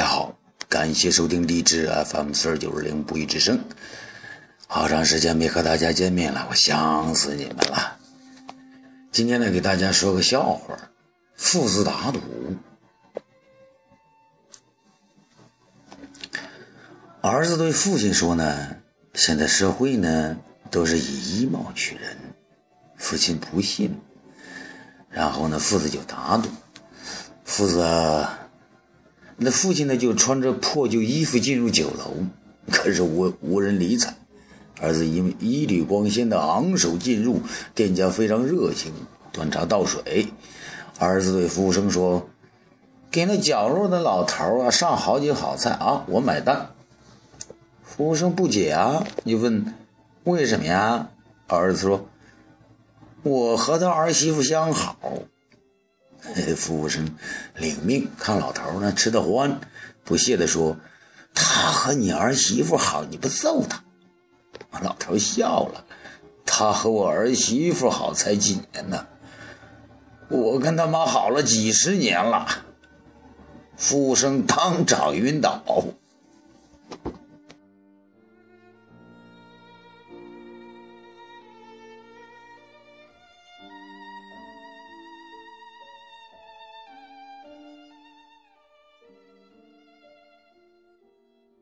大家好，感谢收听励志 FM 四二九二零不义之声。好长时间没和大家见面了，我想死你们了。今天呢，给大家说个笑话：父子打赌，儿子对父亲说呢，现在社会呢都是以衣帽取人。父亲不信，然后呢，父子就打赌。父子，那父亲呢就穿着破旧衣服进入酒楼，可是无无人理睬。儿子因为一缕光鲜的昂首进入，店家非常热情，端茶倒水。儿子对服务生说：“给那角落的老头啊上好几好菜啊，我买单。”服务生不解啊，就问：“为什么呀？”儿子说：“我和他儿媳妇相好。”服务生领命，看老头呢吃得欢，不屑地说：“他和你儿媳妇好，你不揍他？”老头笑了：“他和我儿媳妇好才几年呢？我跟他妈好了几十年了。”服务生当场晕倒。